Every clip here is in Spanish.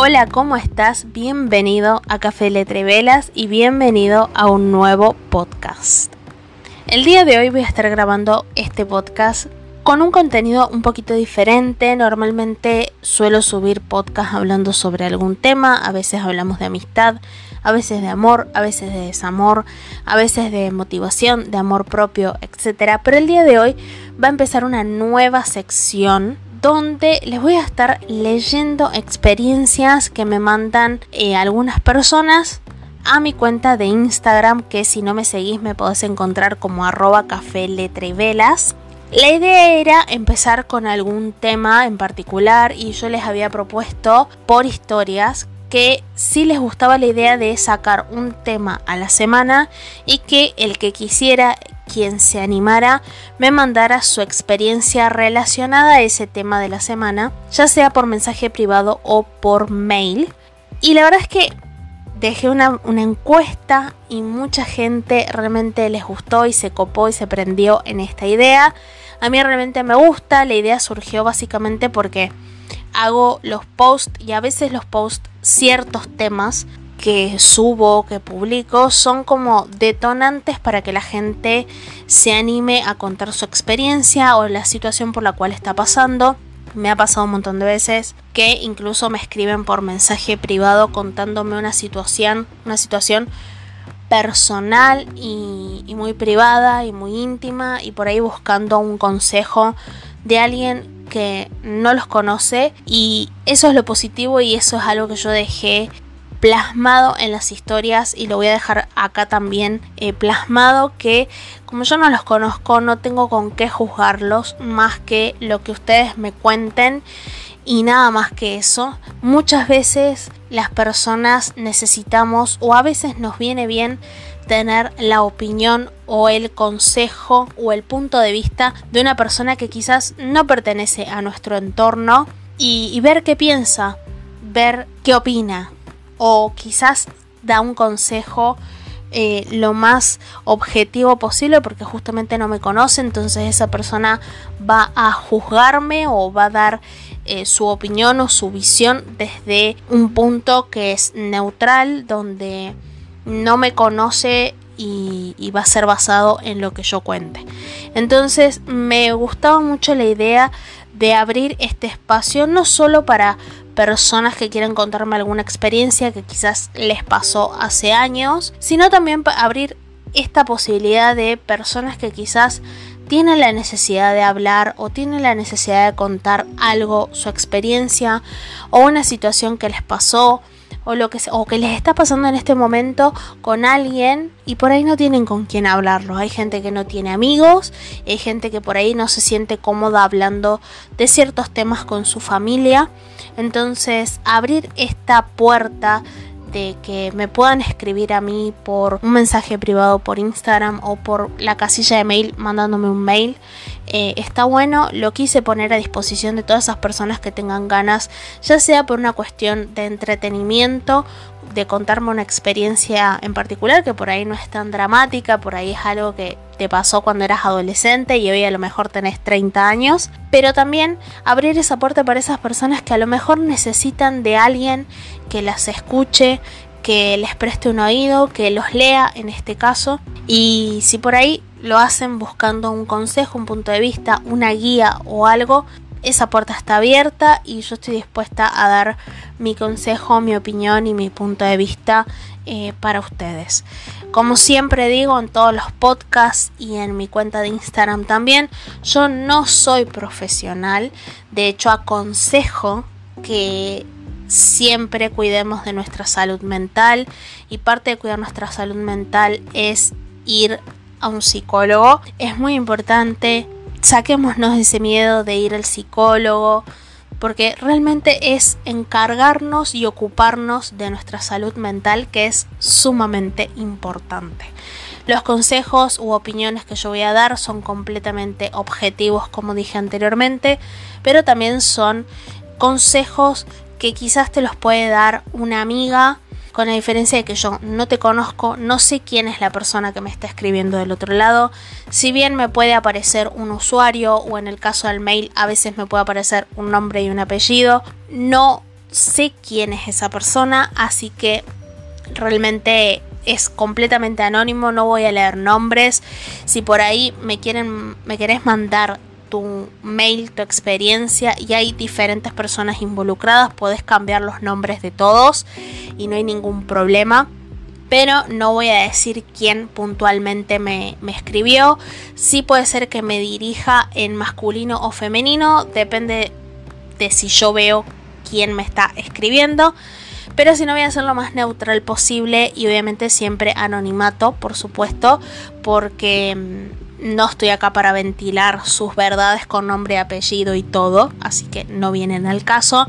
Hola, ¿cómo estás? Bienvenido a Café Letrevelas y bienvenido a un nuevo podcast. El día de hoy voy a estar grabando este podcast con un contenido un poquito diferente. Normalmente suelo subir podcast hablando sobre algún tema, a veces hablamos de amistad, a veces de amor, a veces de desamor, a veces de motivación, de amor propio, etc. Pero el día de hoy va a empezar una nueva sección donde les voy a estar leyendo experiencias que me mandan eh, algunas personas a mi cuenta de Instagram que si no me seguís me podés encontrar como arroba café velas. La idea era empezar con algún tema en particular y yo les había propuesto por historias que si les gustaba la idea de sacar un tema a la semana y que el que quisiera quien se animara me mandara su experiencia relacionada a ese tema de la semana, ya sea por mensaje privado o por mail. Y la verdad es que dejé una, encuesta y mucha gente realmente les gustó y se copó y se prendió en esta idea. A mí realmente me gusta, la idea surgió básicamente porque hago los posts y a veces los posts ciertos temas que subo, que publico, son como detonantes para que la gente se anime a contar su experiencia o la situación por la cual está pasando. Me ha pasado un montón de veces que incluso me escriben por mensaje privado contándome una situación, una situación personal y, y muy privada y muy íntima y por ahí buscando un consejo de alguien que no los conoce y eso es lo positivo y eso es algo que yo dejé plasmado en las historias y lo voy a dejar acá también eh, plasmado que como yo no los conozco no tengo con qué juzgarlos más que lo que ustedes me cuenten y nada más que eso. Muchas veces las personas necesitamos o a veces nos viene bien tener la opinión o el consejo o el punto de vista de una persona que quizás no pertenece a nuestro entorno y, ver qué piensa, ver qué opina, o quizás da un consejo eh, lo más objetivo posible porque justamente no me conoce, entonces esa persona va a juzgarme o va a dar eh, su opinión o su visión desde un punto que es neutral, donde no me conoce y, va a ser basado en lo que yo cuente. Entonces me gustaba mucho la idea de abrir este espacio no solo para personas que quieren contarme alguna experiencia que quizás les pasó hace años, sino también abrir esta posibilidad de personas que quizás tienen la necesidad de hablar o tienen la necesidad de contar algo, su experiencia o una situación que les pasó o lo que o que les está pasando en este momento con alguien y por ahí no tienen con quién hablarlo. Hay gente que no tiene amigos, hay gente que por ahí no se siente cómoda hablando de ciertos temas con su familia. Entonces, abrir esta puerta de que me puedan escribir a mí por un mensaje privado por Instagram o por la casilla de mail mandándome un mail. Eh, está bueno, lo quise poner a disposición de todas esas personas que tengan ganas, ya sea por una cuestión de entretenimiento, de contarme una experiencia en particular que por ahí no es tan dramática, por ahí es algo que te pasó cuando eras adolescente y hoy a lo mejor tenés 30 años, pero también abrir esa puerta para esas personas que a lo mejor necesitan de alguien que las escuche, que les preste un oído, que los lea en este caso. Y si por ahí lo hacen buscando un consejo, un punto de vista, una guía o algo, esa puerta está abierta y yo estoy dispuesta a dar mi consejo, mi opinión y mi punto de vista eh, para ustedes. Como siempre digo en todos los podcasts y en mi cuenta de Instagram también, yo no soy profesional, de hecho aconsejo que siempre cuidemos de nuestra salud mental y parte de cuidar nuestra salud mental es ir a un psicólogo. Es muy importante, saquémonos ese miedo de ir al psicólogo porque realmente es encargarnos y ocuparnos de nuestra salud mental que es sumamente importante. Los consejos u opiniones que yo voy a dar son completamente objetivos como dije anteriormente, pero también son consejos que quizás te los puede dar una amiga, con la diferencia de que yo no te conozco, no sé quién es la persona que me está escribiendo del otro lado. Si bien me puede aparecer un usuario o en el caso del mail a veces me puede aparecer un nombre y un apellido, no sé quién es esa persona, así que realmente es completamente anónimo, no voy a leer nombres. Si por ahí me quieren me querés mandar tu mail, tu experiencia y hay diferentes personas involucradas, puedes cambiar los nombres de todos y no hay ningún problema. Pero no voy a decir quién puntualmente me, me escribió. Sí puede ser que me dirija en masculino o femenino. Depende de si yo veo quién me está escribiendo. Pero si no voy a ser lo más neutral posible y obviamente siempre anonimato, por supuesto, porque mm, no estoy acá para ventilar sus verdades con nombre, apellido y todo, así que no vienen al caso.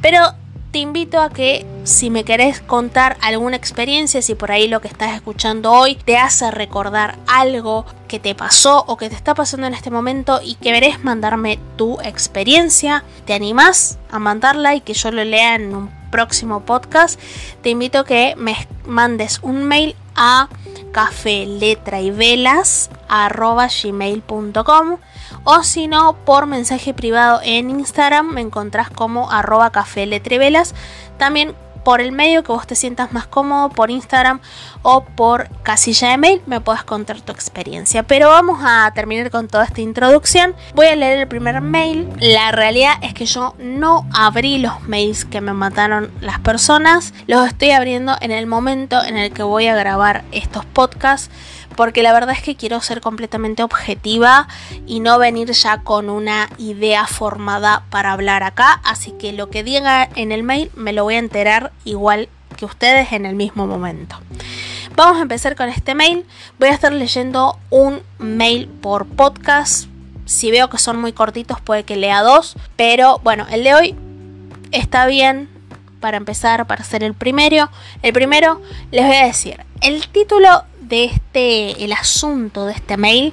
Pero te invito a que si me querés contar alguna experiencia, si por ahí lo que estás escuchando hoy te hace recordar algo que te pasó o que te está pasando en este momento y que querés mandarme tu experiencia, te animás a mandarla y que yo lo lea en un próximo podcast, te invito a que me mandes un mail a café letra y velas gmail.com o si no por mensaje privado en Instagram me encontrás como arroba café letra y velas. También por el medio que vos te sientas más cómodo, por Instagram o por casilla de mail, me puedes contar tu experiencia. Pero vamos a terminar con toda esta introducción. Voy a leer el primer mail. La realidad es que yo no abrí los mails que me mataron las personas. Los estoy abriendo en el momento en el que voy a grabar estos podcasts porque la verdad es que quiero ser completamente objetiva y no venir ya con una idea formada para hablar acá, así que lo que diga en el mail me lo voy a enterar igual que ustedes en el mismo momento. Vamos a empezar con este mail. Voy a estar leyendo un mail por podcast. Si veo que son muy cortitos puede que lea dos, pero bueno, el de hoy está bien para empezar, para ser el primero. El primero les voy a decir, el título de este, el asunto de este mail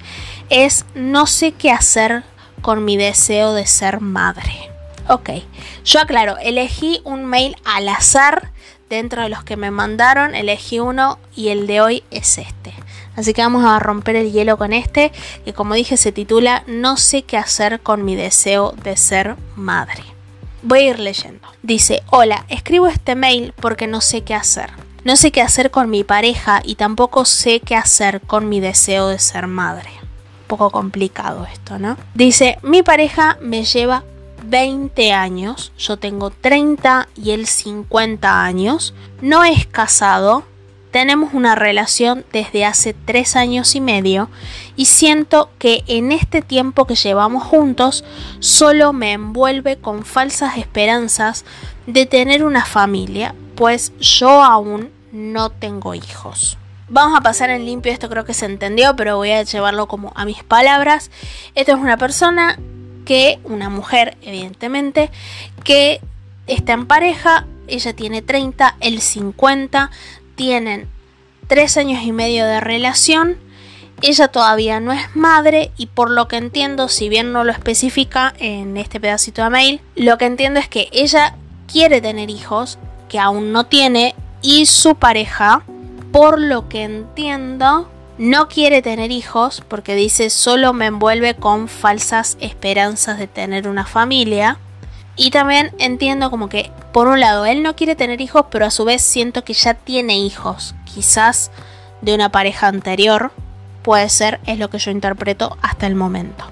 es no sé qué hacer con mi deseo de ser madre. Ok, yo aclaro, elegí un mail al azar dentro de los que me mandaron, elegí uno y el de hoy es este. Así que vamos a romper el hielo con este, que como dije se titula No sé qué hacer con mi deseo de ser madre. Voy a ir leyendo. Dice, hola, escribo este mail porque no sé qué hacer. No sé qué hacer con mi pareja y tampoco sé qué hacer con mi deseo de ser madre. Un poco complicado esto, ¿no? Dice, mi pareja me lleva 20 años, yo tengo 30 y él 50 años, no es casado, tenemos una relación desde hace 3 años y medio y siento que en este tiempo que llevamos juntos solo me envuelve con falsas esperanzas de tener una familia, pues yo aún no tengo hijos. Vamos a pasar en limpio, esto creo que se entendió, pero voy a llevarlo como a mis palabras. Esto es una persona que, una mujer evidentemente, que está en pareja, ella tiene 30, él 50, tienen 3 años y medio de relación, ella todavía no es madre y por lo que entiendo, si bien no lo especifica en este pedacito de mail, lo que entiendo es que ella quiere tener hijos, que aún no tiene, y su pareja, por lo que entiendo, no quiere tener hijos porque dice solo me envuelve con falsas esperanzas de tener una familia. Y también entiendo como que, por un lado, él no quiere tener hijos, pero a su vez siento que ya tiene hijos, quizás de una pareja anterior. Puede ser, es lo que yo interpreto hasta el momento.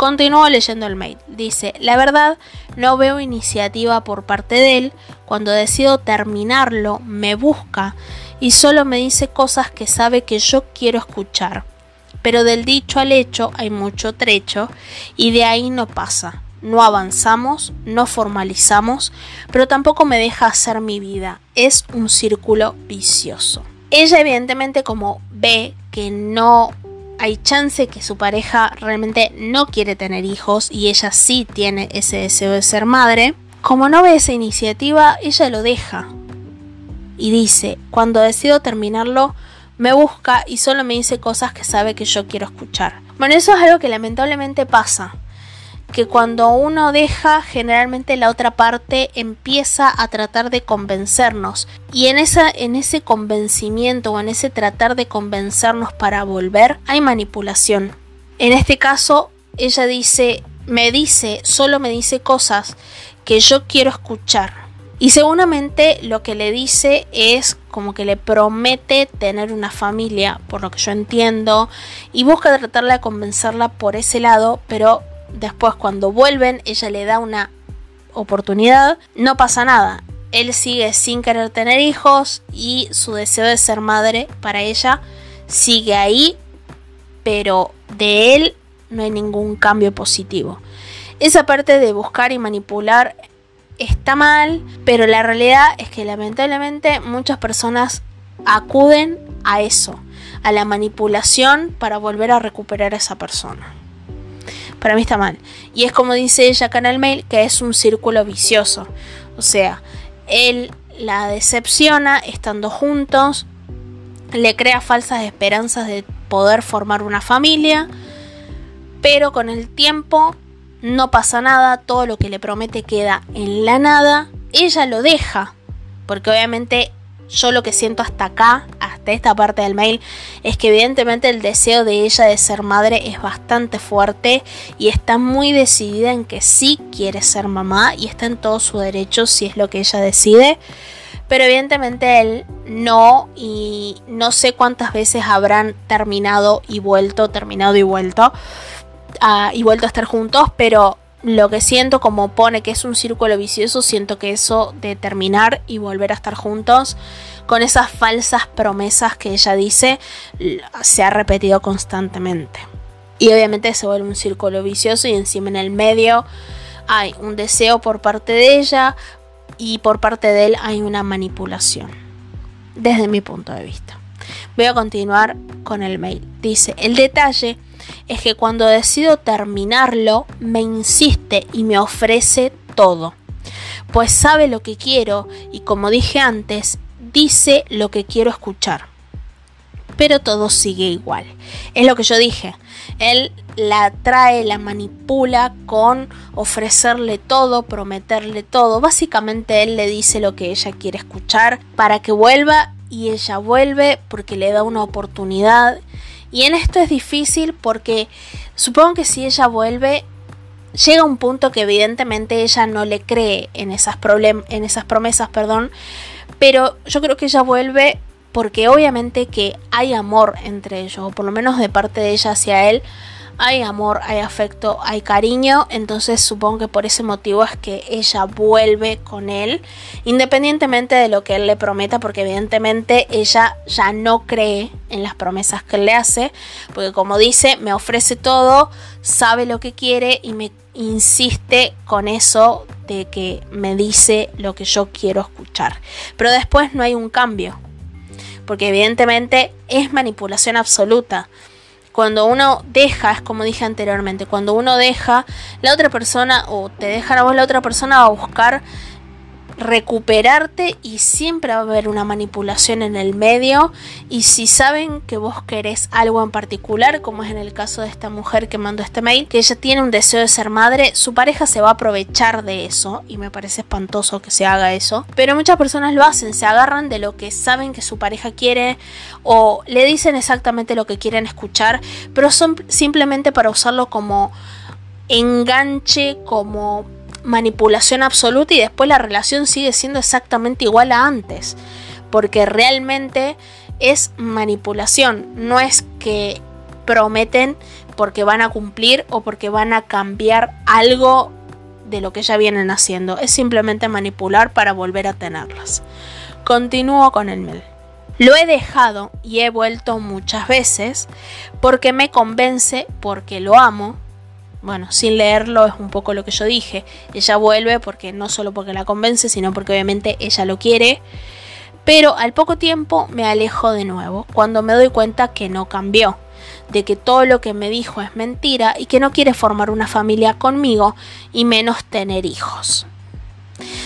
Continúo leyendo el mail. Dice, la verdad, no veo iniciativa por parte de él. Cuando decido terminarlo, me busca y solo me dice cosas que sabe que yo quiero escuchar. Pero del dicho al hecho hay mucho trecho y de ahí no pasa. No avanzamos, no formalizamos, pero tampoco me deja hacer mi vida. Es un círculo vicioso. Ella evidentemente como ve que no hay chance que su pareja realmente no quiere tener hijos y ella sí tiene ese deseo de ser madre. Como no ve esa iniciativa, ella lo deja. Y dice, cuando decido terminarlo, me busca y solo me dice cosas que sabe que yo quiero escuchar. Bueno, eso es algo que lamentablemente pasa que cuando uno deja, generalmente la otra parte empieza a tratar de convencernos. Y en, esa, en ese convencimiento o en ese tratar de convencernos para volver, hay manipulación. En este caso, ella dice, me dice, solo me dice cosas que yo quiero escuchar. Y seguramente lo que le dice es como que le promete tener una familia, por lo que yo entiendo, y busca tratarla de convencerla por ese lado, pero después cuando vuelven ella le da una oportunidad, no pasa nada. Él sigue sin querer tener hijos y su deseo de ser madre para ella sigue ahí, pero de él no hay ningún cambio positivo. Esa parte de buscar y manipular está mal, pero la realidad es que lamentablemente muchas personas acuden a eso, a la manipulación para volver a recuperar a esa persona. Para mí está mal. Y es como dice ella acá en el mail, que es un círculo vicioso. O sea, él la decepciona estando juntos, le crea falsas esperanzas de poder formar una familia, pero con el tiempo no pasa nada, todo lo que le promete queda en la nada, ella lo deja, porque obviamente yo lo que siento hasta acá, hasta esta parte del mail, es que evidentemente el deseo de ella de ser madre es bastante fuerte y está muy decidida en que sí quiere ser mamá y está en todo su derecho si es lo que ella decide. Pero evidentemente él no y no sé cuántas veces habrán terminado y vuelto, terminado y vuelto y vuelto a estar juntos, pero lo que siento como pone que es un círculo vicioso, siento que eso de terminar y volver a estar juntos con esas falsas promesas que ella dice se ha repetido constantemente. Y obviamente se vuelve un círculo vicioso y encima en el medio hay un deseo por parte de ella y por parte de él hay una manipulación. Desde mi punto de vista. Voy a continuar con el mail. Dice, el detalle es que cuando decido terminarlo, me insiste y me ofrece todo. Pues sabe lo que quiero y como dije antes, dice lo que quiero escuchar. Pero todo sigue igual. Es lo que yo dije. Él la atrae, la manipula con ofrecerle todo, prometerle todo. Básicamente él le dice lo que ella quiere escuchar para que vuelva y ella vuelve porque le da una oportunidad. Y en esto es difícil porque supongo que si ella vuelve, llega un punto que evidentemente ella no le cree en esas, en esas promesas, perdón, pero yo creo que ella vuelve porque obviamente que hay amor entre ellos, o por lo menos de parte de ella hacia él, hay amor, hay afecto, hay cariño, entonces supongo que por ese motivo es que ella vuelve con él, independientemente de lo que él le prometa, porque evidentemente ella ya no cree en las promesas que él le hace, porque como dice, me ofrece todo, sabe lo que quiere y me insiste con eso de que me dice lo que yo quiero escuchar. Pero después no hay un cambio, porque evidentemente es manipulación absoluta. Cuando uno deja, es como dije anteriormente, cuando uno deja, la otra persona o te dejan a vos, la otra persona va a buscar recuperarte y siempre va a haber una manipulación en el medio. Y si saben que vos querés algo en particular, como es en el caso de esta mujer que mandó este mail, que ella tiene un deseo de ser madre, su pareja se va a aprovechar de eso y me parece espantoso que se haga eso, pero muchas personas lo hacen, se agarran de lo que saben que su pareja quiere o le dicen exactamente lo que quieren escuchar, pero son simplemente para usarlo como enganche, como manipulación absoluta y después la relación sigue siendo exactamente igual a antes. Porque realmente es manipulación, no es que prometen porque van a cumplir o porque van a cambiar algo de lo que ya vienen haciendo. Es simplemente manipular para volver a tenerlas. Continúo con el mail. Lo he dejado y he vuelto muchas veces porque me convence, porque lo amo, bueno, sin leerlo es un poco lo que yo dije. Ella vuelve porque no solo porque la convence, sino porque obviamente ella lo quiere. Pero al poco tiempo me alejo de nuevo, cuando me doy cuenta que no cambió, de que todo lo que me dijo es mentira y que no quiere formar una familia conmigo y menos tener hijos.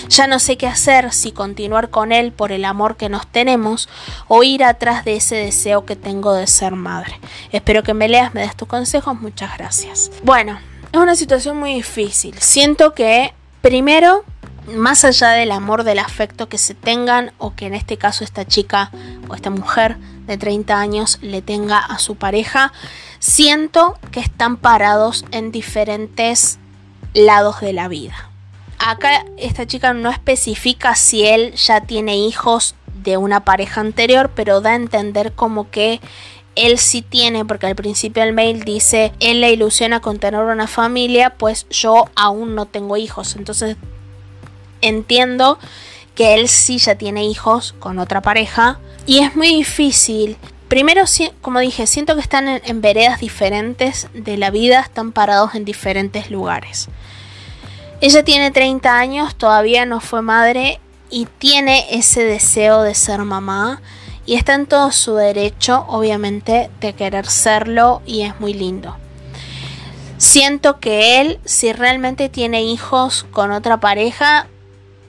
Ya no sé qué hacer, si continuar con él por el amor que nos tenemos o ir atrás de ese deseo que tengo de ser madre. Espero que me leas, me des tus consejos, muchas gracias. Bueno, es una situación muy difícil. Siento que primero más allá del amor, del afecto que se tengan o que en este caso esta chica o esta mujer de 30 años le tenga a su pareja, siento que están parados en diferentes lados de la vida acá esta chica no especifica si él ya tiene hijos de una pareja anterior, pero da a entender como que él sí tiene, porque al principio el mail dice, él le ilusiona con tener una familia, pues yo aún no tengo hijos. Entonces entiendo que él sí ya tiene hijos con otra pareja y es muy difícil. Primero, como dije, siento que están en, veredas diferentes de la vida, están parados en diferentes lugares. Ella tiene 30 años, todavía no fue madre y tiene ese deseo de ser mamá y está en todo su derecho, obviamente, de querer serlo y es muy lindo. Siento que él, si realmente tiene hijos con otra pareja,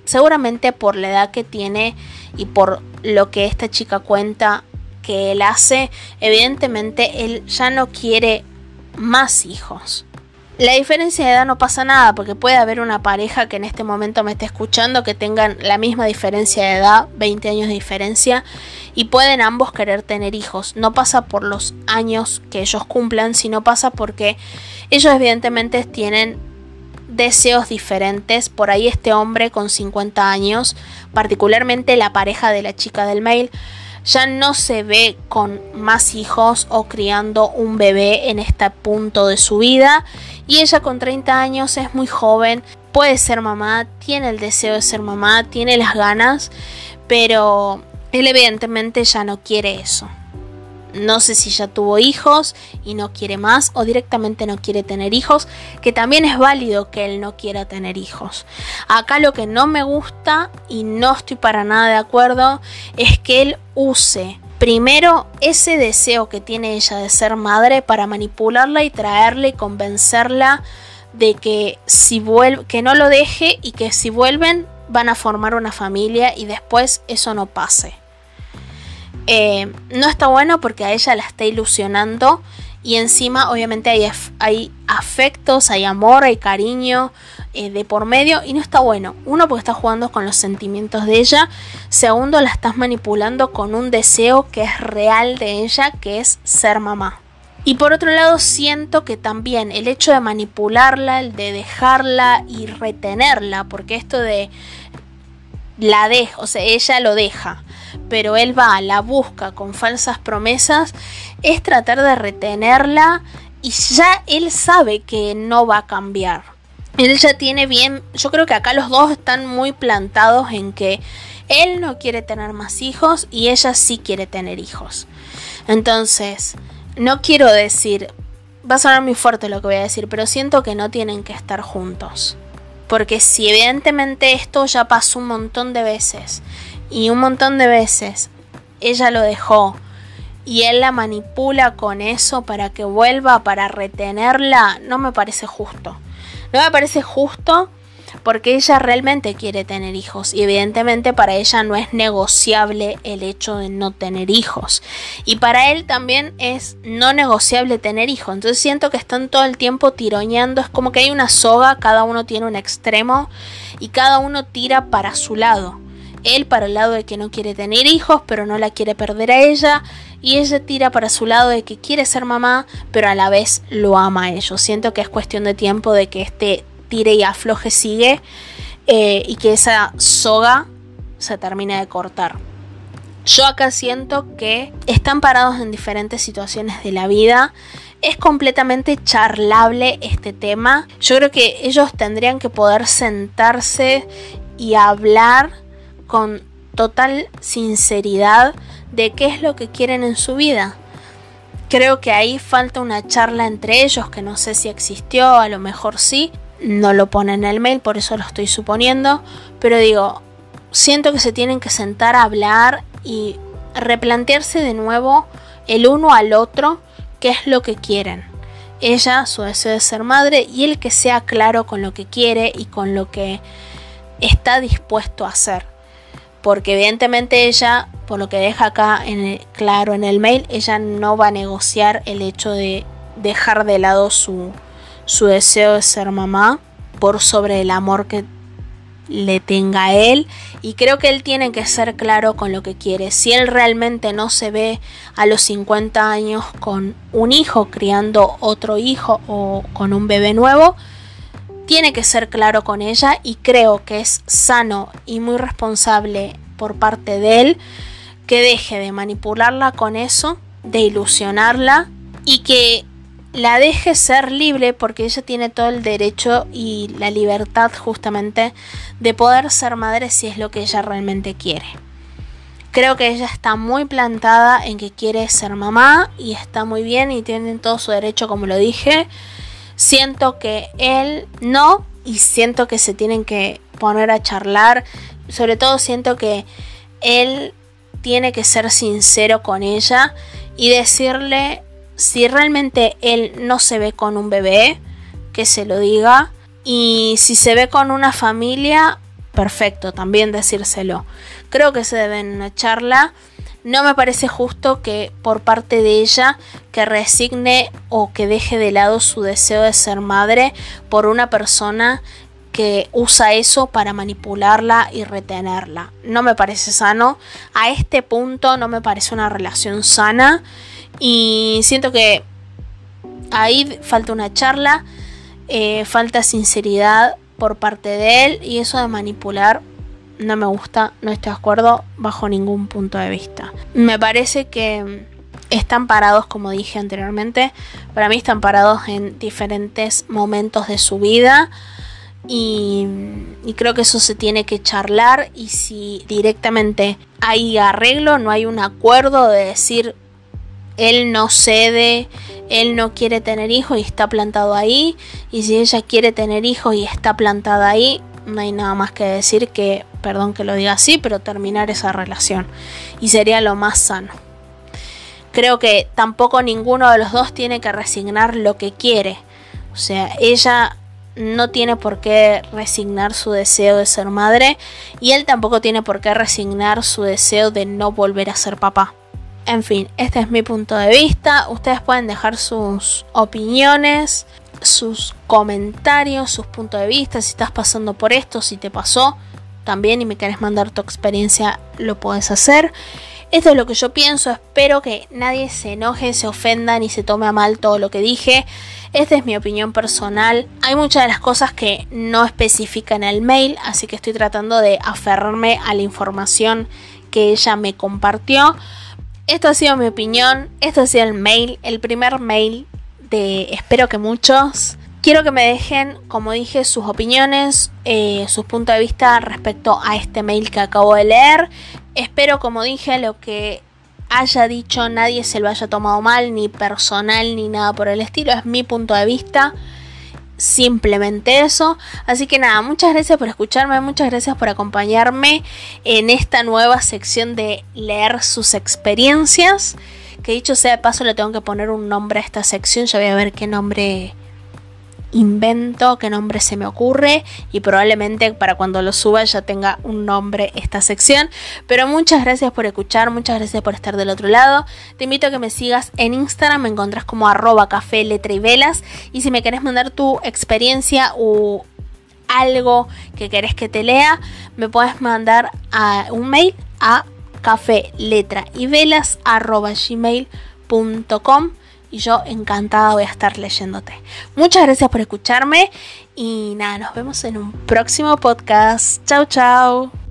seguramente por la edad que tiene y por lo que esta chica cuenta que él hace, evidentemente él ya no quiere más hijos. La diferencia de edad no pasa nada porque puede haber una pareja que en este momento me esté escuchando que tengan la misma diferencia de edad, 20 años de diferencia, y pueden ambos querer tener hijos. No pasa por los años que ellos cumplan, sino pasa porque ellos evidentemente tienen deseos diferentes. Por ahí este hombre con 50 años, particularmente la pareja de la chica del mail, ya no se ve con más hijos o criando un bebé en este punto de su vida. Y ella con 30 años es muy joven, puede ser mamá, tiene el deseo de ser mamá, tiene las ganas, pero él evidentemente ya no quiere eso. No sé si ya tuvo hijos y no quiere más o directamente no quiere tener hijos, que también es válido que él no quiera tener hijos. Acá lo que no me gusta y no estoy para nada de acuerdo es que él use primero ese deseo que tiene ella de ser madre para manipularla y traerla y convencerla de que si vuelve que no lo deje y que si vuelven van a formar una familia y después eso no pase. Eh, no está bueno porque a ella la está ilusionando y encima obviamente hay, hay afectos, hay amor, hay cariño eh, de por medio y no está bueno. Uno porque está jugando con los sentimientos de ella, segundo la estás manipulando con un deseo que es real de ella, que es ser mamá. Y por otro lado siento que también el hecho de manipularla, el de dejarla y retenerla, porque esto de la deja, o sea, ella lo deja, pero él va, la busca con falsas promesas, es tratar de retenerla y ya él sabe que no va a cambiar. Él ya tiene bien, yo creo que acá los dos están muy plantados en que él no quiere tener más hijos y ella sí quiere tener hijos. Entonces, no quiero decir, va a sonar muy fuerte lo que voy a decir, pero siento que no tienen que estar juntos. Porque si evidentemente esto ya pasó un montón de veces y un montón de veces. Ella lo dejó y él la manipula con eso para que vuelva, para retenerla, no me parece justo. No me parece justo porque ella realmente quiere tener hijos y evidentemente para ella no es negociable el hecho de no tener hijos. Y para él también es no negociable tener hijos. Entonces siento que están todo el tiempo tironeando es como que hay una soga cada uno tiene un extremo y cada uno tira para su lado él para el lado de que no quiere tener hijos pero no la quiere perder a ella y ella tira para su lado de que quiere ser mamá pero a la vez lo ama a ellos siento que es cuestión de tiempo de que este tire y afloje sigue eh, y que esa soga se termine de cortar. Yo acá siento que están parados en diferentes situaciones de la vida. Es completamente charlable este tema. Yo creo que ellos tendrían que poder sentarse y hablar con total sinceridad de qué es lo que quieren en su vida. Creo que ahí falta una charla entre ellos que no sé si existió, a lo mejor sí, no lo pone en el mail, por eso lo estoy suponiendo, pero digo, siento que se tienen que sentar a hablar y replantearse de nuevo el uno al otro qué es lo que quieren. Ella, su deseo de ser madre y él que sea claro con lo que quiere y con lo que está dispuesto a hacer. Porque evidentemente ella, por lo que deja acá en claro en el mail, ella no va a negociar el hecho de dejar de lado su, su deseo de ser mamá por sobre el amor que le tenga a él y creo que él tiene que ser claro con lo que quiere. Si él realmente no se ve a los 50 años con un hijo criando otro hijo o con un bebé nuevo, tiene que ser claro con ella y creo que es sano y muy responsable por parte de él que deje de manipularla con eso, de ilusionarla y que la deje ser libre porque ella tiene todo el derecho y la libertad justamente de poder ser madre si es lo que ella realmente quiere. Creo que ella está muy plantada en que quiere ser mamá y está muy bien y tiene todo su derecho como lo dije. Siento que él no y siento que se tienen que poner a charlar. Sobre todo siento que él tiene que ser sincero con ella y decirle si realmente él no se ve con un bebé, que se lo diga. Y si se ve con una familia, perfecto, también decírselo. Creo que se debe en una charla. No me parece justo que por parte de ella que resigne o que deje de lado su deseo de ser madre por una persona que usa eso para manipularla y retenerla. No me parece sano. A este punto no me parece una relación sana. Y siento que ahí falta una charla, eh, falta sinceridad por parte de él y eso de manipular no me gusta, no estoy de acuerdo bajo ningún punto de vista. Me parece que están parados, como dije anteriormente, para mí están parados en diferentes momentos de su vida y, creo que eso se tiene que charlar y si directamente hay arreglo, no hay un acuerdo de decir él no cede, él no quiere tener hijos y está plantado ahí. Y si ella quiere tener hijos y está plantada ahí, no hay nada más que decir que, perdón que lo diga así, pero terminar esa relación. Y sería lo más sano. Creo que tampoco ninguno de los dos tiene que resignar lo que quiere. O sea, ella no tiene por qué resignar su deseo de ser madre y él tampoco tiene por qué resignar su deseo de no volver a ser papá. En fin, este es mi punto de vista. Ustedes pueden dejar sus opiniones, sus comentarios, sus puntos de vista. Si estás pasando por esto, si te pasó también y me querés mandar tu experiencia, lo puedes hacer. Esto es lo que yo pienso. Espero que nadie se enoje, se ofenda ni se tome a mal todo lo que dije. Esta es mi opinión personal. Hay muchas de las cosas que no especifican el mail, así que estoy tratando de aferrarme a la información que ella me compartió. Esto ha sido mi opinión, esto ha sido el mail, el primer mail espero que muchos. Quiero que me dejen, como dije, sus opiniones, eh, sus puntos de vista respecto a este mail que acabo de leer. Espero, como dije, lo que haya dicho nadie se lo haya tomado mal, ni personal, ni nada por el estilo. Es mi punto de vista simplemente eso. Así que nada, muchas gracias por escucharme, muchas gracias por acompañarme en esta nueva sección de leer sus experiencias. Que dicho sea de paso, le tengo que poner un nombre a esta sección. Ya voy a ver qué nombre invento, qué nombre se me ocurre y probablemente para cuando lo suba ya tenga un nombre esta sección. Pero muchas gracias por escuchar, muchas gracias por estar del otro lado. Te invito a que me sigas en Instagram, me encontrás como arroba café, letra y velas. Y si me querés mandar tu experiencia o algo que querés que te lea, me puedes mandar a un mail a café, letra y velas arroba gmail.com y yo encantada voy a estar leyéndote. Muchas gracias por escucharme y nada, nos vemos en un próximo podcast. Chao, chao.